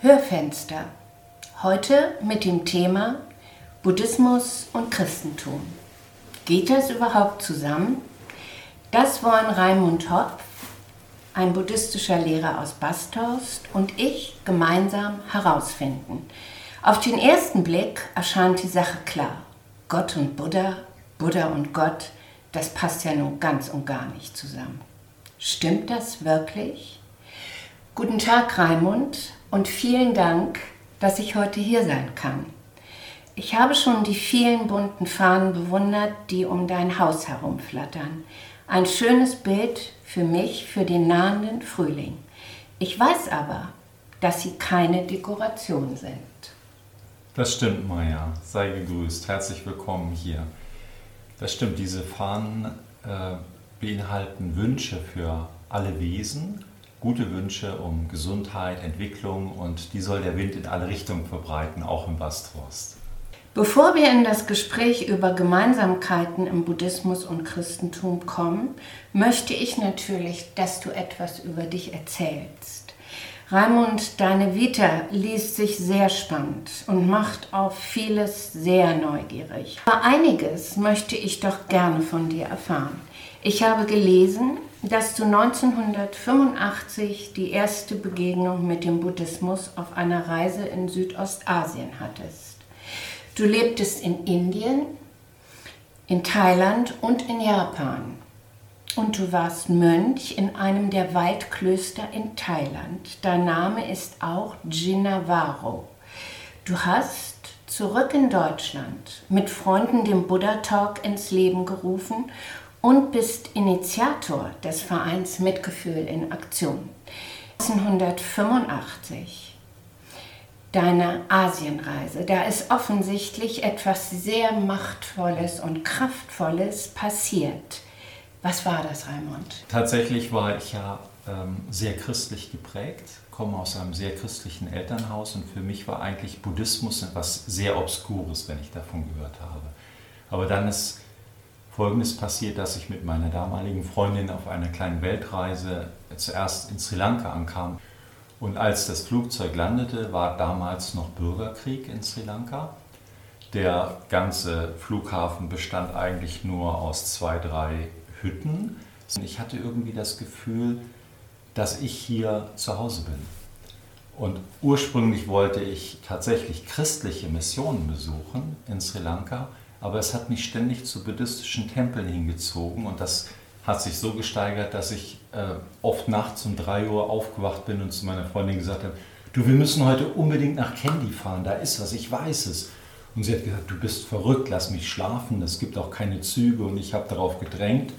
Hörfenster. Heute mit dem Thema Buddhismus und Christentum. Geht das überhaupt zusammen? Das wollen Raimund Hopf, ein buddhistischer Lehrer aus Basthorst, und ich gemeinsam herausfinden. Auf den ersten Blick erscheint die Sache klar. Gott und Buddha, Buddha und Gott, das passt ja nun ganz und gar nicht zusammen. Stimmt das wirklich? Guten Tag, Raimund, und vielen Dank, dass ich heute hier sein kann. Ich habe schon die vielen bunten Fahnen bewundert, die um dein Haus herumflattern. Ein schönes Bild für mich für den nahenden Frühling. Ich weiß aber, dass sie keine Dekoration sind. Das stimmt, Maja. Sei gegrüßt. Herzlich willkommen hier. Das stimmt, diese Fahnen äh, beinhalten Wünsche für alle Wesen, gute Wünsche um Gesundheit, Entwicklung und die soll der Wind in alle Richtungen verbreiten, auch im Basthorst. Bevor wir in das Gespräch über Gemeinsamkeiten im Buddhismus und Christentum kommen, möchte ich natürlich, dass du etwas über dich erzählst. Raimund, deine Vita liest sich sehr spannend und macht auf vieles sehr neugierig. Aber einiges möchte ich doch gerne von dir erfahren. Ich habe gelesen, dass du 1985 die erste Begegnung mit dem Buddhismus auf einer Reise in Südostasien hattest. Du lebtest in Indien, in Thailand und in Japan. Und du warst Mönch in einem der Waldklöster in Thailand. Dein Name ist auch Jinnavaro. Du hast zurück in Deutschland mit Freunden den Buddha Talk ins Leben gerufen und bist Initiator des Vereins Mitgefühl in Aktion. 1985 deine Asienreise. Da ist offensichtlich etwas sehr Machtvolles und Kraftvolles passiert. Was war das, Raimund? Tatsächlich war ich ja ähm, sehr christlich geprägt, komme aus einem sehr christlichen Elternhaus und für mich war eigentlich Buddhismus etwas sehr Obskures, wenn ich davon gehört habe. Aber dann ist Folgendes passiert, dass ich mit meiner damaligen Freundin auf einer kleinen Weltreise zuerst in Sri Lanka ankam. Und als das Flugzeug landete, war damals noch Bürgerkrieg in Sri Lanka. Der ganze Flughafen bestand eigentlich nur aus zwei, drei Hütten. Und ich hatte irgendwie das Gefühl, dass ich hier zu Hause bin. Und ursprünglich wollte ich tatsächlich christliche Missionen besuchen in Sri Lanka aber es hat mich ständig zu buddhistischen Tempeln hingezogen und das hat sich so gesteigert, dass ich äh, oft nachts um 3 Uhr aufgewacht bin und zu meiner Freundin gesagt habe, du, wir müssen heute unbedingt nach Candy fahren, da ist was, ich weiß es. Und sie hat gesagt, du bist verrückt, lass mich schlafen, es gibt auch keine Züge und ich habe darauf gedrängt.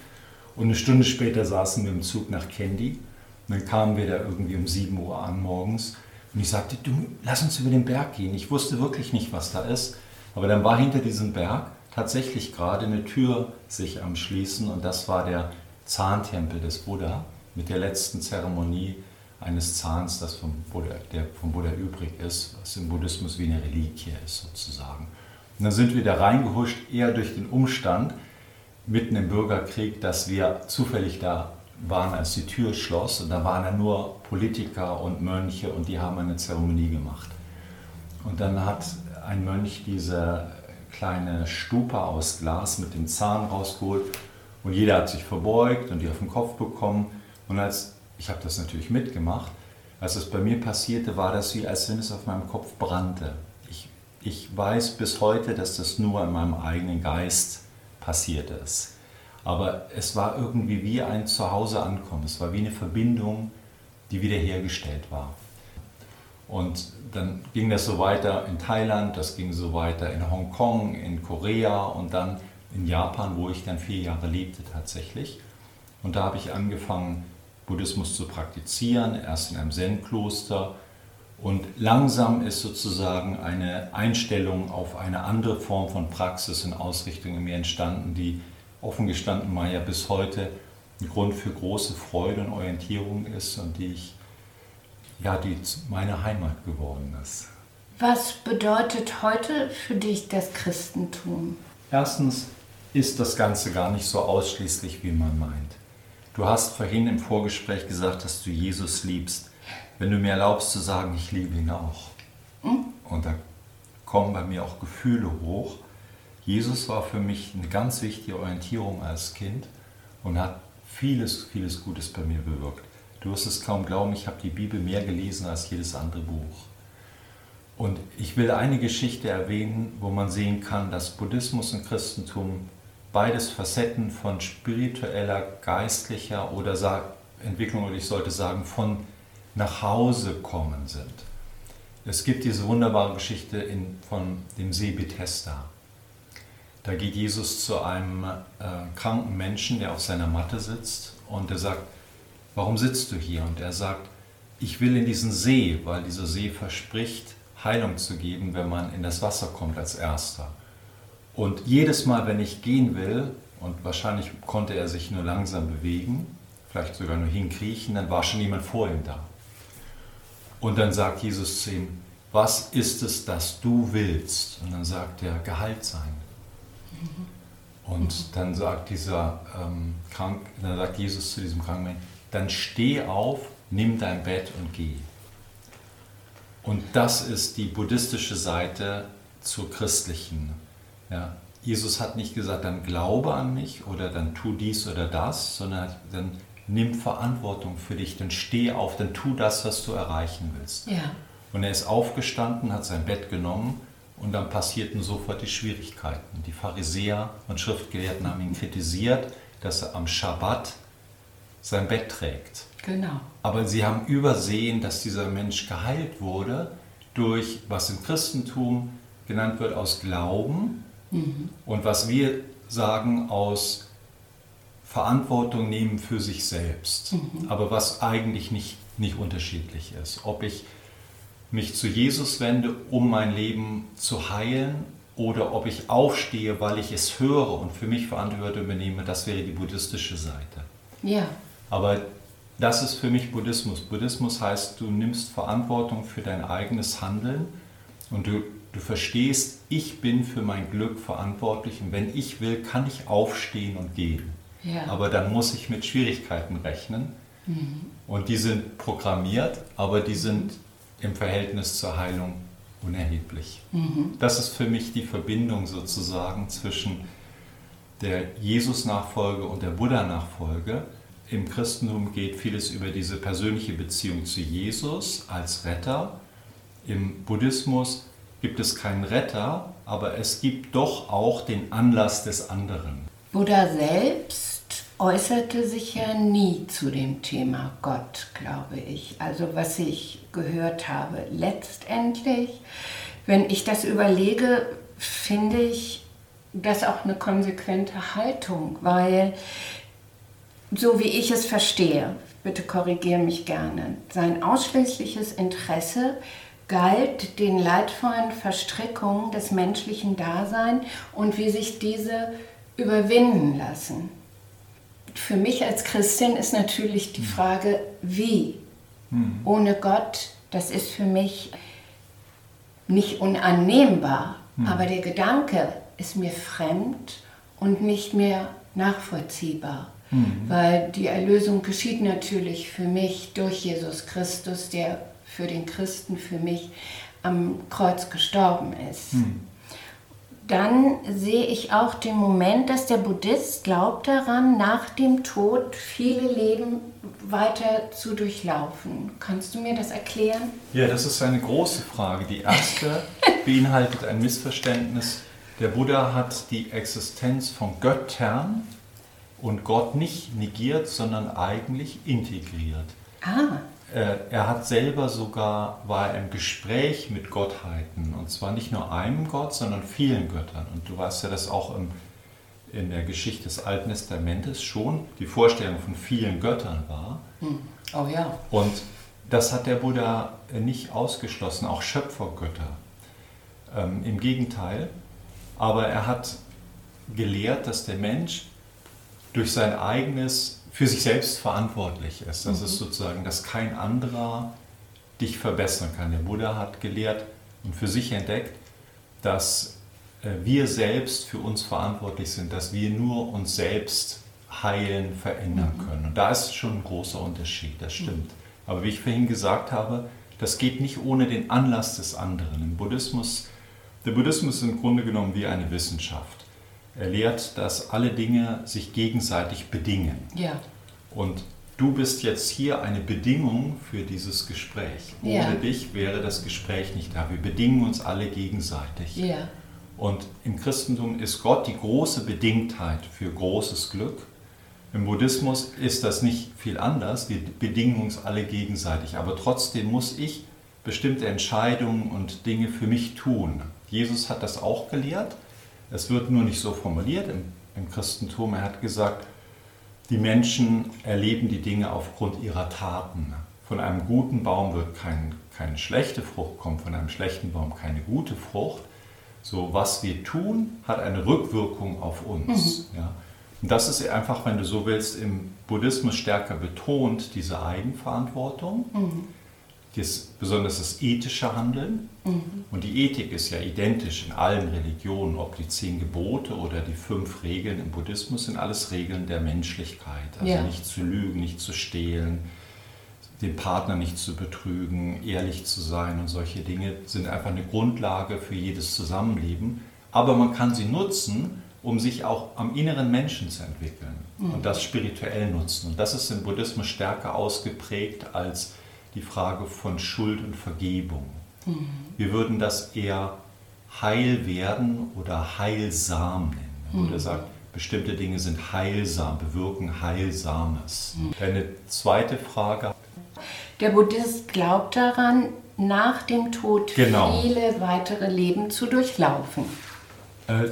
Und eine Stunde später saßen wir im Zug nach Candy und dann kamen wir da irgendwie um 7 Uhr an morgens und ich sagte, du, lass uns über den Berg gehen. Ich wusste wirklich nicht, was da ist. Aber dann war hinter diesem Berg tatsächlich gerade eine Tür sich am Schließen und das war der Zahntempel des Buddha mit der letzten Zeremonie eines Zahns, das vom Buddha, der vom Buddha übrig ist, was im Buddhismus wie eine Reliquie ist sozusagen. Und dann sind wir da reingehuscht, eher durch den Umstand, mitten im Bürgerkrieg, dass wir zufällig da waren, als die Tür schloss. Und da waren ja nur Politiker und Mönche und die haben eine Zeremonie gemacht. Und dann hat ein Mönch diese kleine Stupa aus Glas mit dem Zahn rausgeholt und jeder hat sich verbeugt und die auf den Kopf bekommen. Und als ich habe das natürlich mitgemacht, als es bei mir passierte, war das wie, als wenn es auf meinem Kopf brannte. Ich, ich weiß bis heute, dass das nur in meinem eigenen Geist passiert ist. Aber es war irgendwie wie ein Zuhause ankommen. Es war wie eine Verbindung, die wiederhergestellt war. Und dann ging das so weiter in Thailand, das ging so weiter in Hongkong, in Korea und dann in Japan, wo ich dann vier Jahre lebte tatsächlich. Und da habe ich angefangen, Buddhismus zu praktizieren, erst in einem Zen-Kloster. Und langsam ist sozusagen eine Einstellung auf eine andere Form von Praxis und Ausrichtung in mir entstanden, die offen gestanden mal ja bis heute ein Grund für große Freude und Orientierung ist und die ich ja, die meine Heimat geworden ist. Was bedeutet heute für dich das Christentum? Erstens ist das Ganze gar nicht so ausschließlich, wie man meint. Du hast vorhin im Vorgespräch gesagt, dass du Jesus liebst. Wenn du mir erlaubst zu sagen, ich liebe ihn auch. Hm? Und da kommen bei mir auch Gefühle hoch. Jesus war für mich eine ganz wichtige Orientierung als Kind und hat vieles, vieles Gutes bei mir bewirkt. Du wirst es kaum glauben, ich habe die Bibel mehr gelesen als jedes andere Buch. Und ich will eine Geschichte erwähnen, wo man sehen kann, dass Buddhismus und Christentum beides Facetten von spiritueller, geistlicher oder Entwicklung, oder ich sollte sagen, von nach Hause kommen sind. Es gibt diese wunderbare Geschichte in, von dem See Bethesda. Da geht Jesus zu einem äh, kranken Menschen, der auf seiner Matte sitzt, und er sagt, warum sitzt du hier? Und er sagt, ich will in diesen See, weil dieser See verspricht, Heilung zu geben, wenn man in das Wasser kommt als erster. Und jedes Mal, wenn ich gehen will, und wahrscheinlich konnte er sich nur langsam bewegen, vielleicht sogar nur hinkriechen, dann war schon jemand vor ihm da. Und dann sagt Jesus zu ihm, was ist es, das du willst? Und dann sagt er, Gehalt sein. Und dann sagt dieser ähm, Krank, dann sagt Jesus zu diesem Kranken, dann steh auf, nimm dein Bett und geh. Und das ist die buddhistische Seite zur christlichen. Ja, Jesus hat nicht gesagt, dann glaube an mich oder dann tu dies oder das, sondern dann nimm Verantwortung für dich, dann steh auf, dann tu das, was du erreichen willst. Ja. Und er ist aufgestanden, hat sein Bett genommen und dann passierten sofort die Schwierigkeiten. Die Pharisäer und Schriftgelehrten haben ihn kritisiert, dass er am Schabbat sein Bett trägt. Genau. Aber sie haben übersehen, dass dieser Mensch geheilt wurde durch, was im Christentum genannt wird, aus Glauben mhm. und was wir sagen, aus Verantwortung nehmen für sich selbst. Mhm. Aber was eigentlich nicht, nicht unterschiedlich ist. Ob ich mich zu Jesus wende, um mein Leben zu heilen, oder ob ich aufstehe, weil ich es höre und für mich Verantwortung übernehme, das wäre die buddhistische Seite. Ja. Aber das ist für mich Buddhismus. Buddhismus heißt, du nimmst Verantwortung für dein eigenes Handeln und du, du verstehst, ich bin für mein Glück verantwortlich und wenn ich will, kann ich aufstehen und gehen. Ja. Aber dann muss ich mit Schwierigkeiten rechnen. Mhm. Und die sind programmiert, aber die sind im Verhältnis zur Heilung unerheblich. Mhm. Das ist für mich die Verbindung sozusagen zwischen der Jesus-Nachfolge und der Buddha-Nachfolge im Christentum geht vieles über diese persönliche Beziehung zu Jesus als Retter. Im Buddhismus gibt es keinen Retter, aber es gibt doch auch den Anlass des anderen. Buddha selbst äußerte sich ja nie zu dem Thema Gott, glaube ich. Also was ich gehört habe. Letztendlich, wenn ich das überlege, finde ich das auch eine konsequente Haltung, weil so wie ich es verstehe, bitte korrigiere mich gerne, sein ausschließliches Interesse galt den leidvollen Verstrickungen des menschlichen Daseins und wie sich diese überwinden lassen. Für mich als Christin ist natürlich die hm. Frage, wie? Hm. Ohne Gott, das ist für mich nicht unannehmbar, hm. aber der Gedanke ist mir fremd und nicht mehr nachvollziehbar. Mhm. Weil die Erlösung geschieht natürlich für mich durch Jesus Christus, der für den Christen, für mich am Kreuz gestorben ist. Mhm. Dann sehe ich auch den Moment, dass der Buddhist glaubt daran, nach dem Tod viele Leben weiter zu durchlaufen. Kannst du mir das erklären? Ja, das ist eine große Frage. Die erste beinhaltet ein Missverständnis. Der Buddha hat die Existenz von Göttern und Gott nicht negiert, sondern eigentlich integriert. Ah. Er hat selber sogar, war im Gespräch mit Gottheiten und zwar nicht nur einem Gott, sondern vielen Göttern. Und du weißt ja, dass auch im, in der Geschichte des Alten Testamentes schon die Vorstellung von vielen Göttern war. Hm. Oh ja. Und das hat der Buddha nicht ausgeschlossen, auch Schöpfergötter. Ähm, Im Gegenteil, aber er hat gelehrt, dass der Mensch durch sein eigenes, für sich selbst verantwortlich ist. Das mhm. ist sozusagen, dass kein anderer dich verbessern kann. Der Buddha hat gelehrt und für sich entdeckt, dass äh, wir selbst für uns verantwortlich sind, dass wir nur uns selbst heilen, verändern mhm. können. Und da ist schon ein großer Unterschied, das stimmt. Aber wie ich vorhin gesagt habe, das geht nicht ohne den Anlass des anderen. Im Buddhismus, der Buddhismus ist im Grunde genommen wie eine Wissenschaft. Er lehrt, dass alle Dinge sich gegenseitig bedingen. Ja. Und du bist jetzt hier eine Bedingung für dieses Gespräch. Ohne ja. dich wäre das Gespräch nicht da. Wir bedingen uns alle gegenseitig. Ja. Und im Christentum ist Gott die große Bedingtheit für großes Glück. Im Buddhismus ist das nicht viel anders. Wir bedingen uns alle gegenseitig. Aber trotzdem muss ich bestimmte Entscheidungen und Dinge für mich tun. Jesus hat das auch gelehrt. Es wird nur nicht so formuliert im, im Christentum. Er hat gesagt, die Menschen erleben die Dinge aufgrund ihrer Taten. Von einem guten Baum wird kein, keine schlechte Frucht kommen, von einem schlechten Baum keine gute Frucht. So, was wir tun, hat eine Rückwirkung auf uns. Mhm. Ja. Und das ist einfach, wenn du so willst, im Buddhismus stärker betont, diese Eigenverantwortung. Mhm. Das, besonders das ethische Handeln. Mhm. Und die Ethik ist ja identisch in allen Religionen, ob die zehn Gebote oder die fünf Regeln im Buddhismus sind alles Regeln der Menschlichkeit. Also ja. nicht zu lügen, nicht zu stehlen, den Partner nicht zu betrügen, ehrlich zu sein und solche Dinge sind einfach eine Grundlage für jedes Zusammenleben. Aber man kann sie nutzen, um sich auch am inneren Menschen zu entwickeln mhm. und das spirituell nutzen. Und das ist im Buddhismus stärker ausgeprägt als die Frage von Schuld und Vergebung. Mhm. Wir würden das eher heil werden oder heilsam nennen. Der Buddha mhm. sagt, bestimmte Dinge sind heilsam, bewirken Heilsames. Mhm. Deine zweite Frage. Der Buddhist glaubt daran, nach dem Tod genau. viele weitere Leben zu durchlaufen. Äh,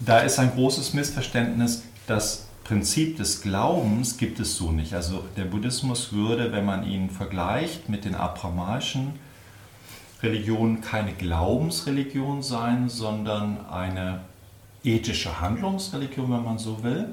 da ist ein großes Missverständnis. Das Prinzip des Glaubens gibt es so nicht. Also der Buddhismus würde, wenn man ihn vergleicht mit den abrahamaischen Religionen, keine Glaubensreligion sein, sondern eine ethische Handlungsreligion, wenn man so will.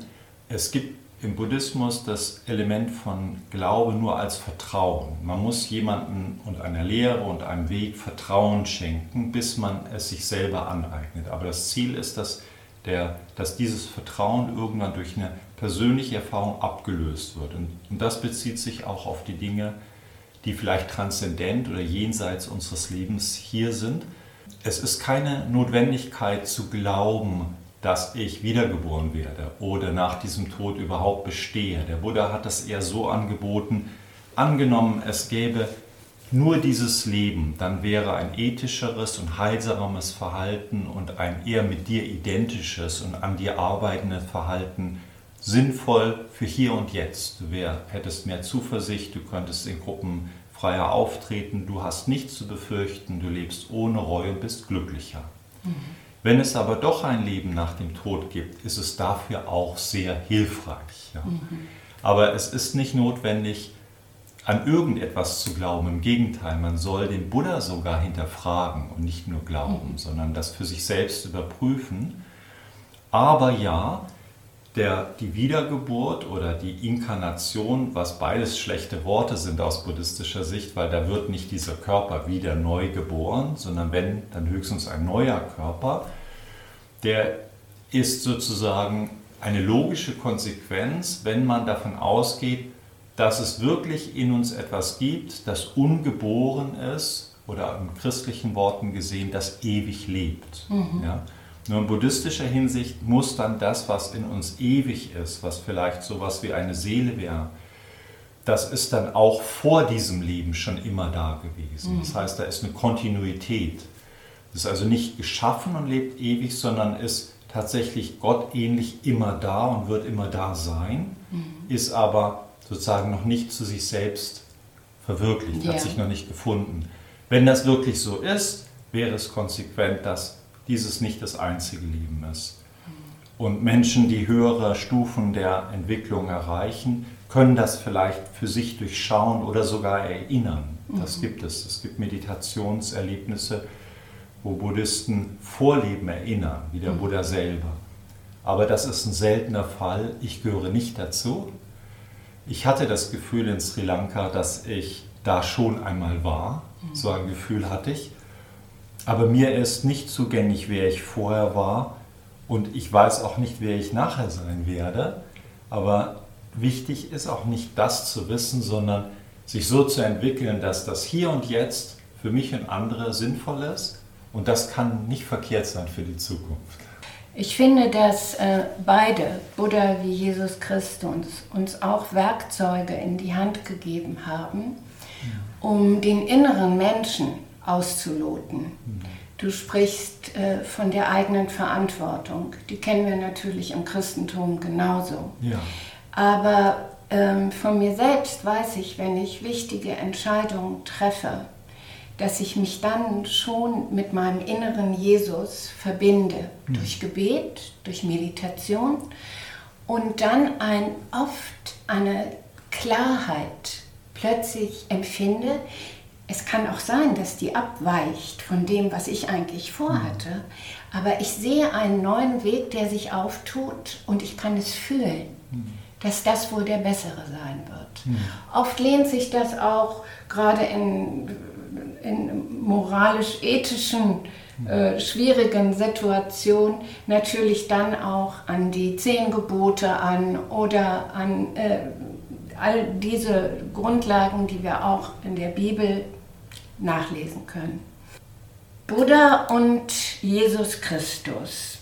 Es gibt im Buddhismus das Element von Glaube nur als Vertrauen. Man muss jemandem und einer Lehre und einem Weg Vertrauen schenken, bis man es sich selber aneignet. Aber das Ziel ist, dass, der, dass dieses Vertrauen irgendwann durch eine persönliche Erfahrung abgelöst wird. Und, und das bezieht sich auch auf die Dinge, die vielleicht transzendent oder jenseits unseres Lebens hier sind. Es ist keine Notwendigkeit zu glauben, dass ich wiedergeboren werde oder nach diesem Tod überhaupt bestehe. Der Buddha hat das eher so angeboten, angenommen es gäbe nur dieses Leben, dann wäre ein ethischeres und heilsames Verhalten und ein eher mit dir identisches und an dir arbeitendes Verhalten sinnvoll für hier und jetzt. Du wär, hättest mehr Zuversicht, du könntest in Gruppen freier auftreten, du hast nichts zu befürchten, du lebst ohne Reue und bist glücklicher. Mhm. Wenn es aber doch ein Leben nach dem Tod gibt, ist es dafür auch sehr hilfreich. Ja. Mhm. Aber es ist nicht notwendig, an irgendetwas zu glauben. Im Gegenteil, man soll den Buddha sogar hinterfragen und nicht nur glauben, mhm. sondern das für sich selbst überprüfen. Aber ja, der, die Wiedergeburt oder die Inkarnation, was beides schlechte Worte sind aus buddhistischer Sicht, weil da wird nicht dieser Körper wieder neu geboren, sondern wenn, dann höchstens ein neuer Körper, der ist sozusagen eine logische Konsequenz, wenn man davon ausgeht, dass es wirklich in uns etwas gibt, das ungeboren ist oder in christlichen Worten gesehen, das ewig lebt. Mhm. Ja? Nur in buddhistischer Hinsicht muss dann das, was in uns ewig ist, was vielleicht so etwas wie eine Seele wäre, das ist dann auch vor diesem Leben schon immer da gewesen. Das mhm. heißt, da ist eine Kontinuität. Das ist also nicht geschaffen und lebt ewig, sondern ist tatsächlich Gott ähnlich immer da und wird immer da sein, mhm. ist aber sozusagen noch nicht zu sich selbst verwirklicht, yeah. hat sich noch nicht gefunden. Wenn das wirklich so ist, wäre es konsequent, dass dieses nicht das einzige Leben ist. Und Menschen, die höhere Stufen der Entwicklung erreichen, können das vielleicht für sich durchschauen oder sogar erinnern. Das mhm. gibt es. Es gibt Meditationserlebnisse, wo Buddhisten Vorleben erinnern, wie der mhm. Buddha selber. Aber das ist ein seltener Fall. Ich gehöre nicht dazu. Ich hatte das Gefühl in Sri Lanka, dass ich da schon einmal war. Mhm. So ein Gefühl hatte ich. Aber mir ist nicht zugänglich, wer ich vorher war und ich weiß auch nicht, wer ich nachher sein werde. Aber wichtig ist auch nicht das zu wissen, sondern sich so zu entwickeln, dass das hier und jetzt für mich und andere sinnvoll ist. Und das kann nicht verkehrt sein für die Zukunft. Ich finde, dass äh, beide, Buddha wie Jesus Christus, uns auch Werkzeuge in die Hand gegeben haben, um den inneren Menschen auszuloten. Du sprichst äh, von der eigenen Verantwortung. Die kennen wir natürlich im Christentum genauso. Ja. Aber ähm, von mir selbst weiß ich, wenn ich wichtige Entscheidungen treffe, dass ich mich dann schon mit meinem inneren Jesus verbinde. Mhm. Durch Gebet, durch Meditation und dann ein, oft eine Klarheit plötzlich empfinde, es kann auch sein, dass die abweicht von dem, was ich eigentlich vorhatte, aber ich sehe einen neuen Weg, der sich auftut und ich kann es fühlen, dass das wohl der bessere sein wird. Oft lehnt sich das auch gerade in, in moralisch-ethischen äh, schwierigen Situationen natürlich dann auch an die zehn Gebote an oder an äh, all diese Grundlagen, die wir auch in der Bibel nachlesen können. Buddha und Jesus Christus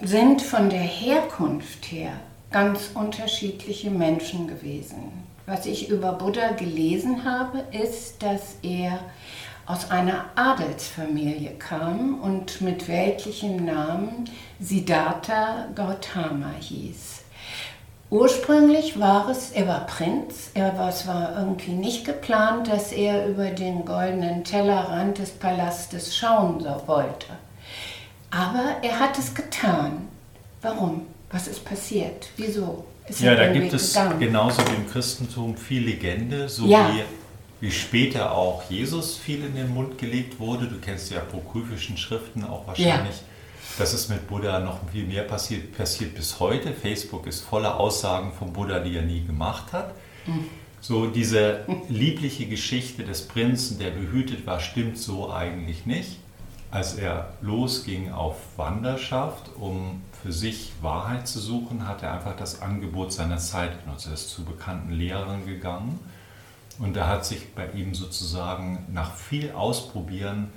sind von der Herkunft her ganz unterschiedliche Menschen gewesen. Was ich über Buddha gelesen habe, ist, dass er aus einer Adelsfamilie kam und mit weltlichem Namen Siddhartha Gautama hieß. Ursprünglich war es, er war Prinz, er war, es war irgendwie nicht geplant, dass er über den goldenen Tellerrand des Palastes schauen wollte. Aber er hat es getan. Warum? Was ist passiert? Wieso? Ist ja, da gibt es gegangen? genauso wie im Christentum viel Legende, so ja. wie, wie später auch Jesus viel in den Mund gelegt wurde. Du kennst die apokryphischen Schriften auch wahrscheinlich. Ja das ist mit Buddha noch viel mehr passiert, passiert bis heute. Facebook ist voller Aussagen von Buddha, die er nie gemacht hat. Mhm. So diese liebliche Geschichte des Prinzen, der behütet war, stimmt so eigentlich nicht. Als er losging auf Wanderschaft, um für sich Wahrheit zu suchen, hat er einfach das Angebot seiner Zeit genutzt. Er ist zu bekannten Lehrern gegangen und da hat sich bei ihm sozusagen nach viel Ausprobieren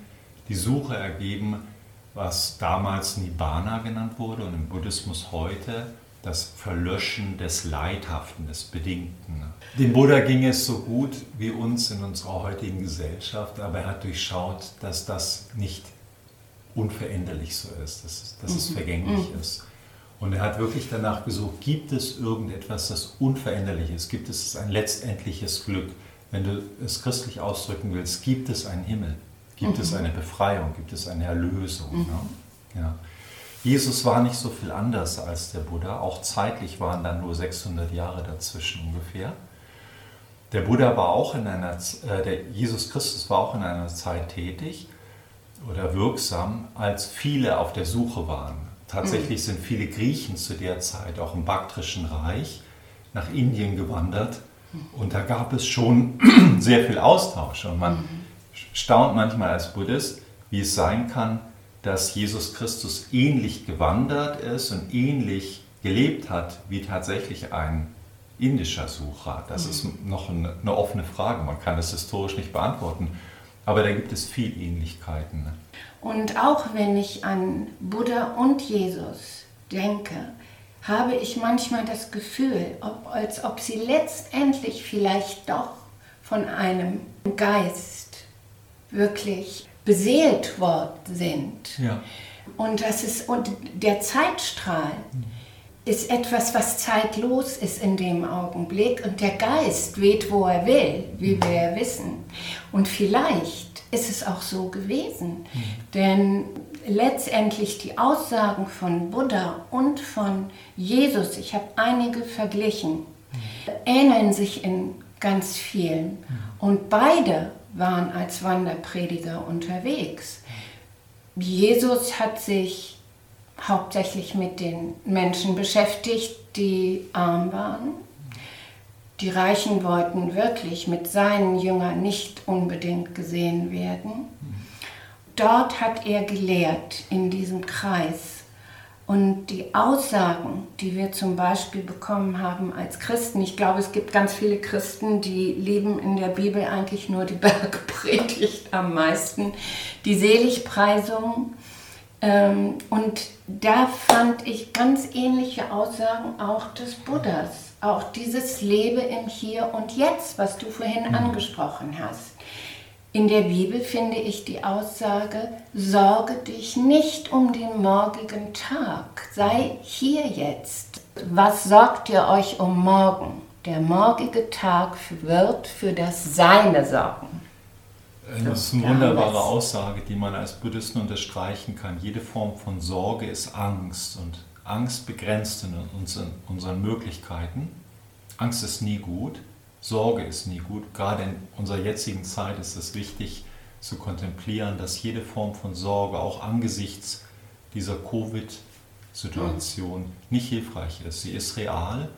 die Suche ergeben, was damals Nibbana genannt wurde und im Buddhismus heute das Verlöschen des Leidhaften, des Bedingten. Dem Buddha ging es so gut wie uns in unserer heutigen Gesellschaft, aber er hat durchschaut, dass das nicht unveränderlich so ist, dass, dass es mhm. vergänglich mhm. ist. Und er hat wirklich danach gesucht, gibt es irgendetwas, das unveränderlich ist? Gibt es ein letztendliches Glück? Wenn du es christlich ausdrücken willst, gibt es einen Himmel? Gibt mhm. es eine Befreiung? Gibt es eine Erlösung? Mhm. Ja? Ja. Jesus war nicht so viel anders als der Buddha. Auch zeitlich waren dann nur 600 Jahre dazwischen ungefähr. Der Buddha war auch in einer, äh, der Jesus Christus war auch in einer Zeit tätig oder wirksam, als viele auf der Suche waren. Tatsächlich mhm. sind viele Griechen zu der Zeit auch im Baktrischen Reich nach Indien gewandert. Und da gab es schon sehr viel Austausch und man mhm staunt manchmal als Buddhist, wie es sein kann, dass Jesus Christus ähnlich gewandert ist und ähnlich gelebt hat wie tatsächlich ein indischer Sucher. Das mhm. ist noch eine, eine, offene Frage, man kann das historisch nicht beantworten, aber da gibt es viel Ähnlichkeiten. Ne? Und auch wenn ich an Buddha und Jesus denke, habe ich manchmal das Gefühl, ob, als ob sie letztendlich vielleicht doch von einem Geist wirklich beseelt worden sind. Ja. Und, das ist, und der Zeitstrahl ist etwas, was zeitlos ist in dem Augenblick und der Geist weht, wo er will, wie wir ja wissen. Und vielleicht ist es auch so gewesen, mhm. denn letztendlich die Aussagen von Buddha und von Jesus, ich habe einige verglichen, mhm. ähneln sich in ganz vielen. Mhm. Und beide waren als Wanderprediger unterwegs. Jesus hat sich hauptsächlich mit den Menschen beschäftigt, die arm waren. Die Reichen wollten wirklich mit seinen Jüngern nicht unbedingt gesehen werden. Dort hat er gelehrt in diesem Kreis Und die Aussagen, die wir zum Beispiel bekommen haben als Christen, ich glaube, es gibt ganz viele Christen, die leben in der Bibel eigentlich nur die Bergpredigt am meisten, die Seligpreisung. Ähm, und da fand ich ganz ähnliche Aussagen auch des Buddhas. Auch dieses Lebe im Hier und Jetzt, was du vorhin mhm. angesprochen hast. In der Bibel finde ich die Aussage, sorge dich nicht um den morgigen Tag, sei hier jetzt. Was sorgt ihr euch um morgen? Der morgige Tag wird für das Seine sorgen. Das ist eine wunderbare Aussage, die man als Buddhisten unterstreichen kann. Jede Form von Sorge ist Angst und Angst begrenzt in unseren Möglichkeiten. Angst ist nie gut. Sorge ist nie gut. Gerade in unserer jetzigen Zeit ist es wichtig zu kontemplieren, dass jede Form von Sorge auch angesichts dieser Covid-Situation nicht hilfreich ist. Sie ist real,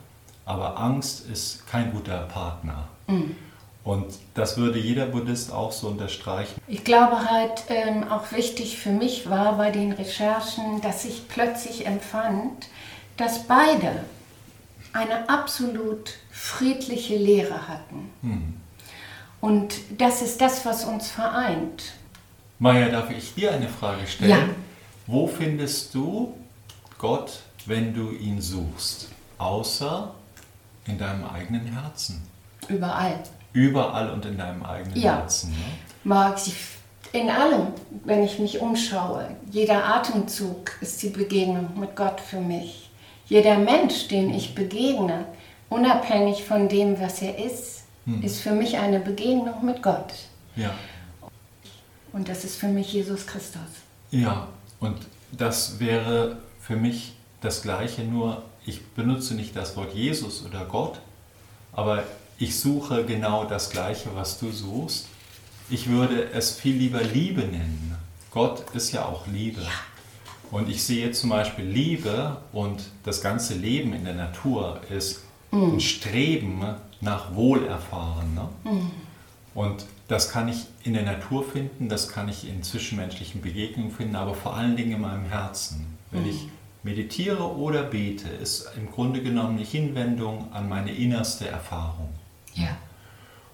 aber Angst ist kein guter Partner. Mhm. Und das würde jeder Buddhist auch so unterstreichen. Ich glaube halt ähm, auch wichtig für mich war bei den Recherchen, dass ich plötzlich empfand, dass beide eine absolut friedliche Lehre hatten. Hm. Und das ist das, was uns vereint. Maja, darf ich dir eine Frage stellen? Ja. Wo findest du Gott, wenn du ihn suchst? Außer in deinem eigenen Herzen. Überall. Überall und in deinem eigenen ja. Herzen. Ne? Mag ich in allem, wenn ich mich umschaue. Jeder Atemzug ist die Begegnung mit Gott für mich. Jeder Mensch, den ich begegne, unabhängig von dem, was er ist, hm. ist für mich eine Begegnung mit Gott. Ja. Und das ist für mich Jesus Christus. Ja, und das wäre für mich das Gleiche, nur ich benutze nicht das Wort Jesus oder Gott, aber ich suche genau das Gleiche, was du suchst. Ich würde es viel lieber Liebe nennen. Gott ist ja auch Liebe. Ja. Und ich sehe zum Beispiel Liebe und das ganze Leben in der Natur ist mm. ein Streben nach Wohlerfahren. Ne? Mm. Und das kann ich in der Natur finden, das kann ich in zwischenmenschlichen Begegnungen finden, aber vor allen Dingen in meinem Herzen. Wenn mm. ich meditiere oder bete, ist im Grunde genommen eine Hinwendung an meine innerste Erfahrung. Ja.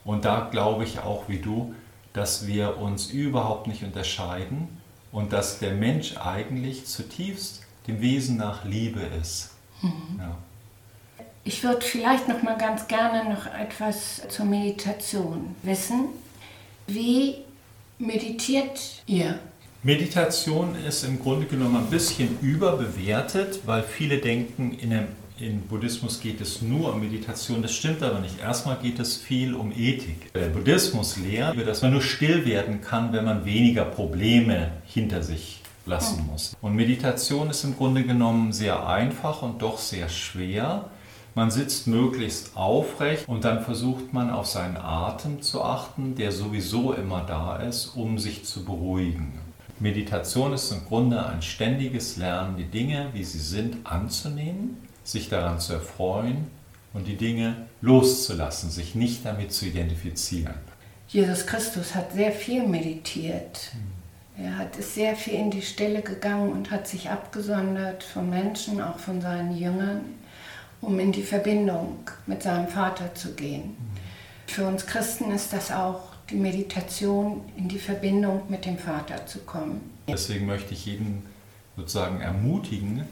Und da glaube ich auch wie du, dass wir uns überhaupt nicht unterscheiden und dass der Mensch eigentlich zutiefst dem Wesen nach Liebe ist. Mhm. Ja. Ich würde vielleicht noch mal ganz gerne noch etwas zur Meditation wissen. Wie meditiert ihr? Meditation ist im Grunde genommen ein bisschen überbewertet, weil viele denken, in einem im Buddhismus geht es nur um Meditation, das stimmt aber nicht. Erstmal geht es viel um Ethik. Der Buddhismus lehrt, dass man nur still werden kann, wenn man weniger Probleme hinter sich lassen muss. Und Meditation ist im Grunde genommen sehr einfach und doch sehr schwer. Man sitzt möglichst aufrecht und dann versucht man auf seinen Atem zu achten, der sowieso immer da ist, um sich zu beruhigen. Meditation ist im Grunde ein ständiges Lernen, die Dinge, wie sie sind, anzunehmen sich daran zu erfreuen und die Dinge loszulassen, sich nicht damit zu identifizieren. Jesus Christus hat sehr viel meditiert. Hm. Er hat ist sehr viel in die Stille gegangen und hat sich abgesondert von Menschen, auch von seinen Jüngern, um in die Verbindung mit seinem Vater zu gehen. Hm. Für uns Christen ist das auch die Meditation, in die Verbindung mit dem Vater zu kommen. Deswegen möchte ich jeden sozusagen ermutigen,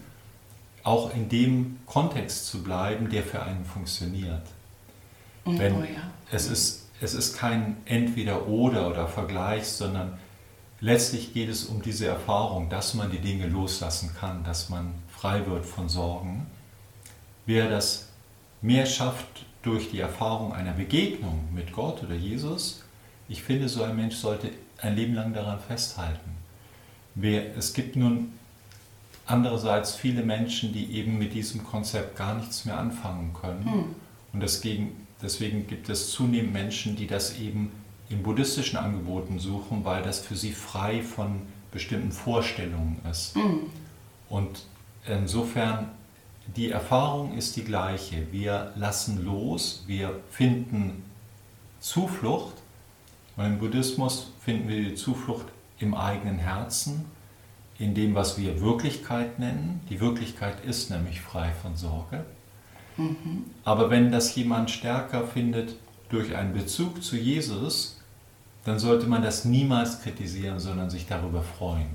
auch in dem Kontext zu bleiben, der für einen funktioniert. Oh, Wenn oh ja. es, ist, es ist kein Entweder-Oder oder Vergleich, sondern letztlich geht es um diese Erfahrung, dass man die Dinge loslassen kann, dass man frei wird von Sorgen. Wer das mehr schafft durch die Erfahrung einer Begegnung mit Gott oder Jesus, ich finde, so ein Mensch sollte ein Leben lang daran festhalten. Wer, es gibt nun andererseits viele Menschen, die eben mit diesem Konzept gar nichts mehr anfangen können. Hm. Und deswegen, deswegen gibt es zunehmend Menschen, die das eben in buddhistischen Angeboten suchen, weil das für sie frei von bestimmten Vorstellungen ist. Hm. Und insofern, die Erfahrung ist die gleiche. Wir lassen los, wir finden Zuflucht. Und im Buddhismus finden wir die Zuflucht im eigenen Herzen in dem, was wir Wirklichkeit nennen. Die Wirklichkeit ist nämlich frei von Sorge. Mhm. Aber wenn das jemand stärker findet durch einen Bezug zu Jesus, dann sollte man das niemals kritisieren, sondern sich darüber freuen.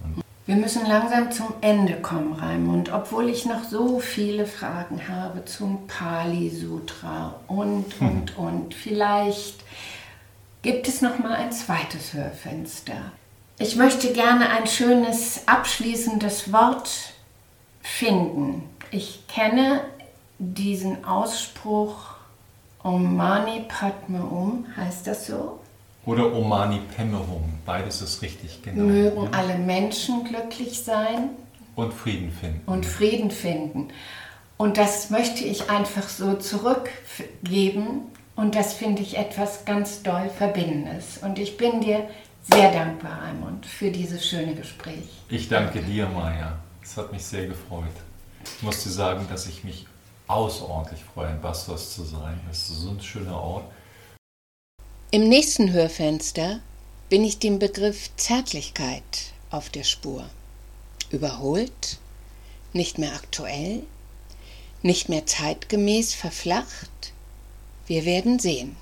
Wir müssen langsam zum Ende kommen, Raimund, obwohl ich noch so viele Fragen habe zum Pali Sutra und hm. und und. Vielleicht gibt es noch mal ein zweites Hörfenster. Ich möchte gerne ein schönes abschließendes Wort finden. Ich kenne diesen Ausspruch Om Mani Padme Um, heißt das so? Oder Omani Pemmerung, beides ist richtig genau. Mögen alle Menschen glücklich sein. Und Frieden finden. Und Frieden finden. Und das möchte ich einfach so zurückgeben. Und das finde ich etwas ganz doll Verbindendes. Und ich bin dir sehr dankbar, Raimund, für dieses schöne Gespräch. Ich danke dir, Maja. Es hat mich sehr gefreut. Ich muss dir sagen, dass ich mich außerordentlich freue, in Bastos zu sein. Es ist so ein schöner Ort. Im nächsten Hörfenster bin ich dem Begriff Zärtlichkeit auf der Spur. Überholt, nicht mehr aktuell, nicht mehr zeitgemäß verflacht. Wir werden sehen.